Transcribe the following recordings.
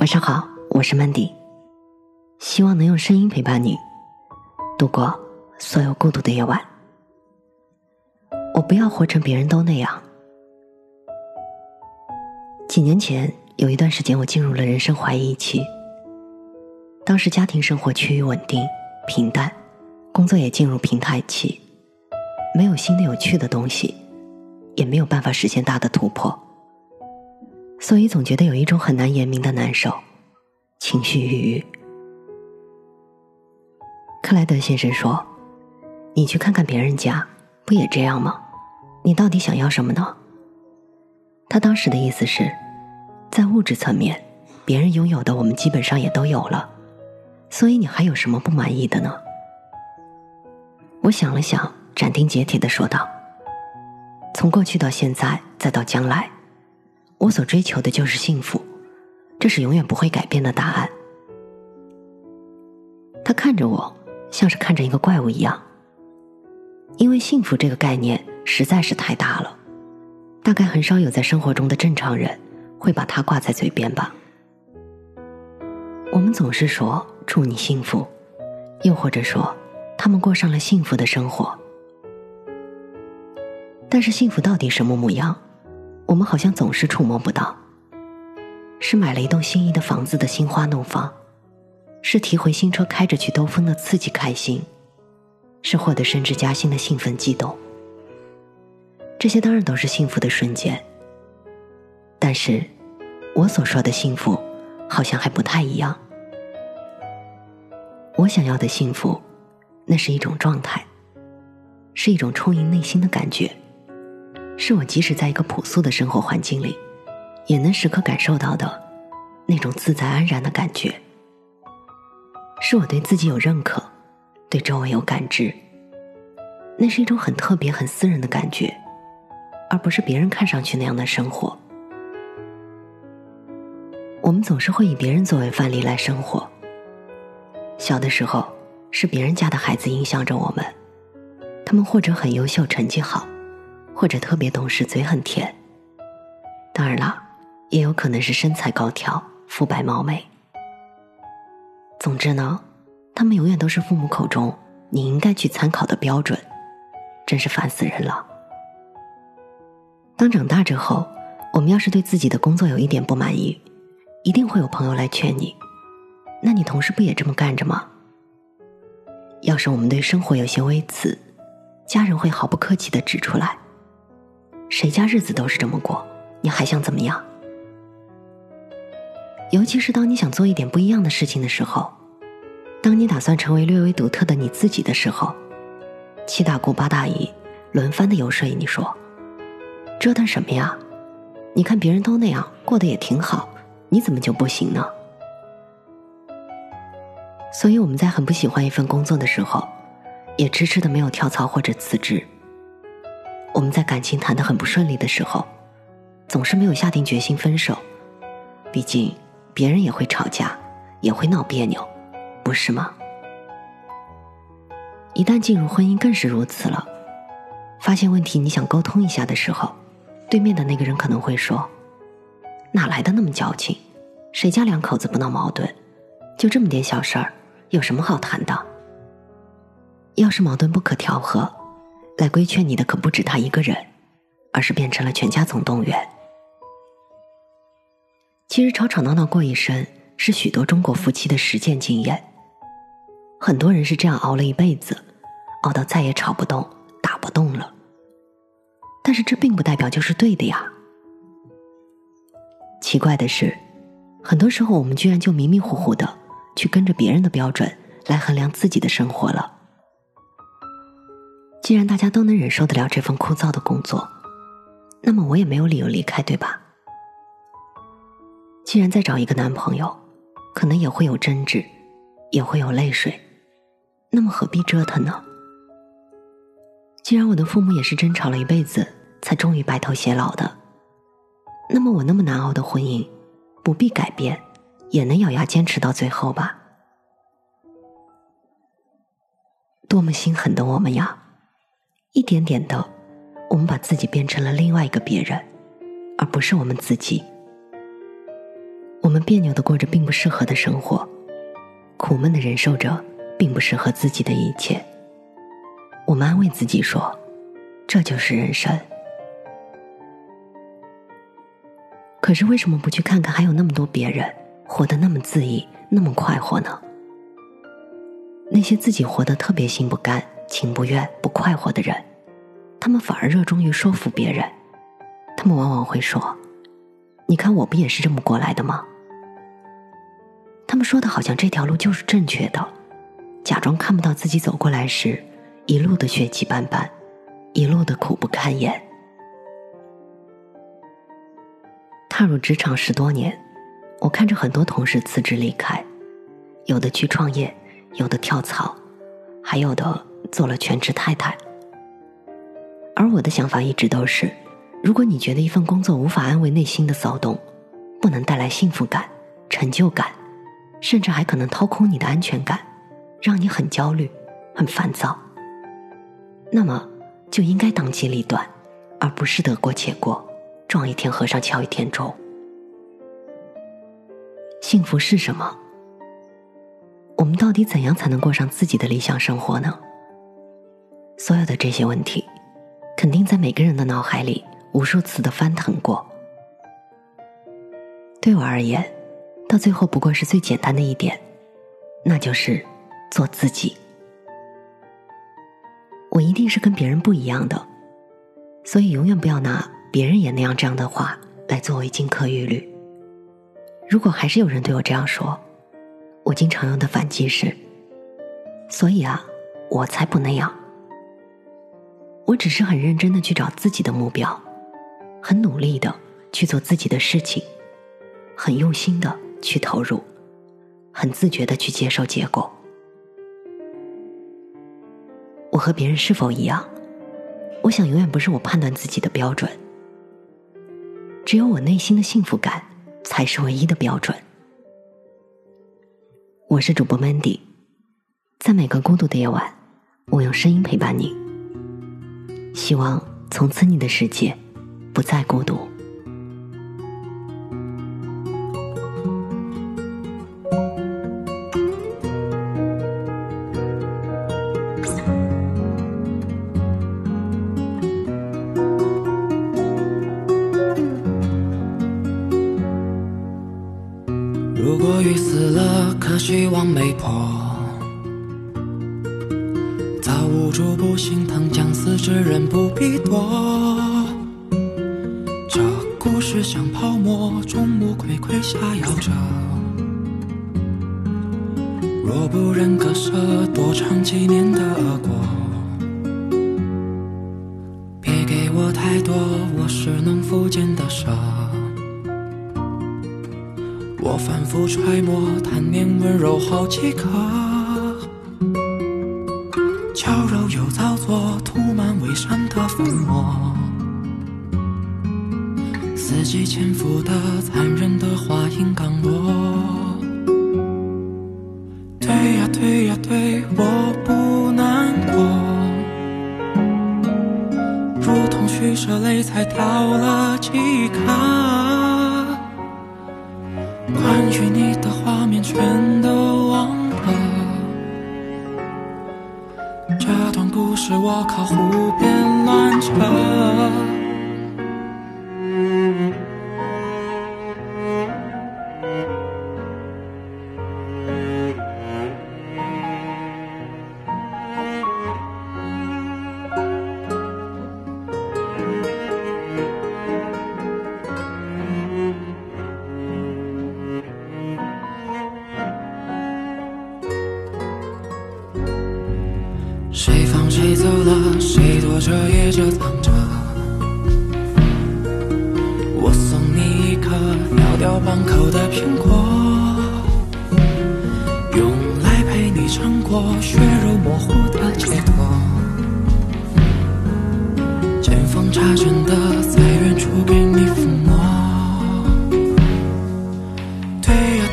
晚上好，我是 Mandy，希望能用声音陪伴你度过所有孤独的夜晚。我不要活成别人都那样。几年前有一段时间，我进入了人生怀疑期。当时家庭生活趋于稳定平淡，工作也进入平台期，没有新的有趣的东西，也没有办法实现大的突破。所以总觉得有一种很难言明的难受，情绪郁郁。克莱德先生说：“你去看看别人家，不也这样吗？你到底想要什么呢？”他当时的意思是，在物质层面，别人拥有的我们基本上也都有了，所以你还有什么不满意的呢？我想了想，斩钉截铁的说道：“从过去到现在，再到将来。”我所追求的就是幸福，这是永远不会改变的答案。他看着我，像是看着一个怪物一样，因为幸福这个概念实在是太大了，大概很少有在生活中的正常人会把它挂在嘴边吧。我们总是说祝你幸福，又或者说他们过上了幸福的生活，但是幸福到底什么模样？我们好像总是触摸不到，是买了一栋心仪的房子的心花怒放，是提回新车开着去兜风的刺激开心，是获得升职加薪的兴奋激动。这些当然都是幸福的瞬间，但是，我所说的幸福好像还不太一样。我想要的幸福，那是一种状态，是一种充盈内心的感觉。是我即使在一个朴素的生活环境里，也能时刻感受到的那种自在安然的感觉。是我对自己有认可，对周围有感知。那是一种很特别、很私人的感觉，而不是别人看上去那样的生活。我们总是会以别人作为范例来生活。小的时候，是别人家的孩子影响着我们，他们或者很优秀，成绩好。或者特别懂事，嘴很甜。当然了，也有可能是身材高挑、肤白貌美。总之呢，他们永远都是父母口中你应该去参考的标准，真是烦死人了。当长大之后，我们要是对自己的工作有一点不满意，一定会有朋友来劝你。那你同事不也这么干着吗？要是我们对生活有些微词，家人会毫不客气的指出来。谁家日子都是这么过，你还想怎么样？尤其是当你想做一点不一样的事情的时候，当你打算成为略微独特的你自己的时候，七大姑八大姨轮番的游说你说：“折腾什么呀？你看别人都那样过得也挺好，你怎么就不行呢？”所以我们在很不喜欢一份工作的时候，也迟迟的没有跳槽或者辞职。我们在感情谈得很不顺利的时候，总是没有下定决心分手。毕竟，别人也会吵架，也会闹别扭，不是吗？一旦进入婚姻，更是如此了。发现问题，你想沟通一下的时候，对面的那个人可能会说：“哪来的那么矫情？谁家两口子不闹矛盾？就这么点小事儿，有什么好谈的？要是矛盾不可调和。”来规劝你的可不止他一个人，而是变成了全家总动员。其实吵吵闹闹过一生是许多中国夫妻的实践经验。很多人是这样熬了一辈子，熬到再也吵不动、打不动了。但是这并不代表就是对的呀。奇怪的是，很多时候我们居然就迷迷糊糊的去跟着别人的标准来衡量自己的生活了。既然大家都能忍受得了这份枯燥的工作，那么我也没有理由离开，对吧？既然再找一个男朋友，可能也会有争执，也会有泪水，那么何必折腾呢？既然我的父母也是争吵了一辈子才终于白头偕老的，那么我那么难熬的婚姻，不必改变，也能咬牙坚持到最后吧？多么心狠的我们呀！一点点的，我们把自己变成了另外一个别人，而不是我们自己。我们别扭的过着并不适合的生活，苦闷的忍受着并不适合自己的一切。我们安慰自己说，这就是人生。可是为什么不去看看还有那么多别人活得那么恣意、那么快活呢？那些自己活得特别心不甘、情不愿、不快活的人，他们反而热衷于说服别人。他们往往会说：“你看，我不也是这么过来的吗？”他们说的好像这条路就是正确的，假装看不到自己走过来时一路的血迹斑斑，一路的苦不堪言。踏入职场十多年，我看着很多同事辞职离开，有的去创业，有的跳槽，还有的做了全职太太。而我的想法一直都是：如果你觉得一份工作无法安慰内心的骚动，不能带来幸福感、成就感，甚至还可能掏空你的安全感，让你很焦虑、很烦躁，那么就应该当机立断，而不是得过且过。撞一天和尚敲一天钟。幸福是什么？我们到底怎样才能过上自己的理想生活呢？所有的这些问题，肯定在每个人的脑海里无数次的翻腾过。对我而言，到最后不过是最简单的一点，那就是做自己。我一定是跟别人不一样的，所以永远不要拿。别人也那样这样的话来作为金科玉律。如果还是有人对我这样说，我经常用的反击是：所以啊，我才不那样。我只是很认真的去找自己的目标，很努力的去做自己的事情，很用心的去投入，很自觉的去接受结果。我和别人是否一样？我想永远不是我判断自己的标准。只有我内心的幸福感才是唯一的标准。我是主播 Mandy，在每个孤独的夜晚，我用声音陪伴你。希望从此你的世界不再孤独。如果雨死了，可希望没破。早无处不心疼，将之人不必躲。这故事像泡沫，众目睽睽下摇着。若不忍割舍，多尝几年的恶果。别给我太多，我是能复见的蛇。我反复揣摩，贪念温柔好几颗，娇柔又造作，涂满伪善的粉末。四季潜伏的残忍的话音刚落，对呀对呀对，我不难过，如同取舍泪才掉了几颗。关于你的画面全都不是我靠胡编乱扯。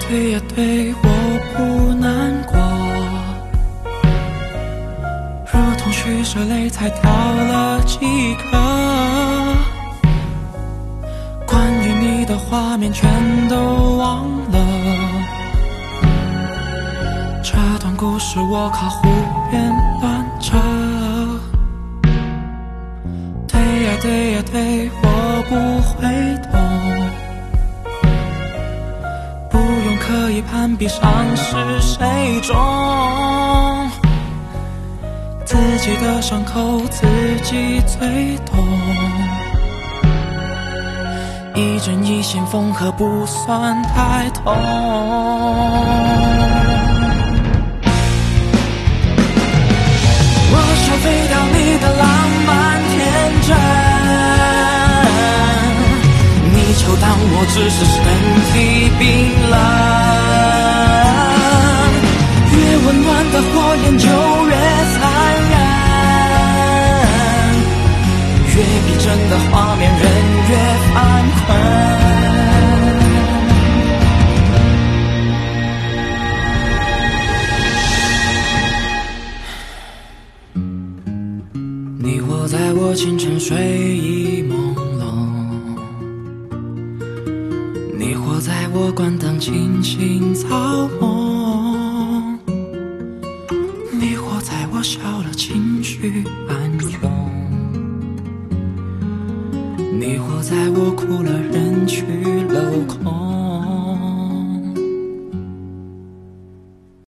对呀对我不难过。如同取舍泪才掉了几颗。关于你的画面全都忘了。这段故事我靠胡编乱扯。对呀对呀对我不回头用刻意攀比，上是谁重？自己的伤口自己最懂。一针一线缝合不算太痛。我想飞到你的浪漫天真，当我只是身体冰冷。越温暖的火焰就越残忍，越逼真的画面人越犯困。你活在我清晨睡意活在我关灯轻轻造梦，你活在我笑了情绪暗涌，你活在我哭了人去楼空。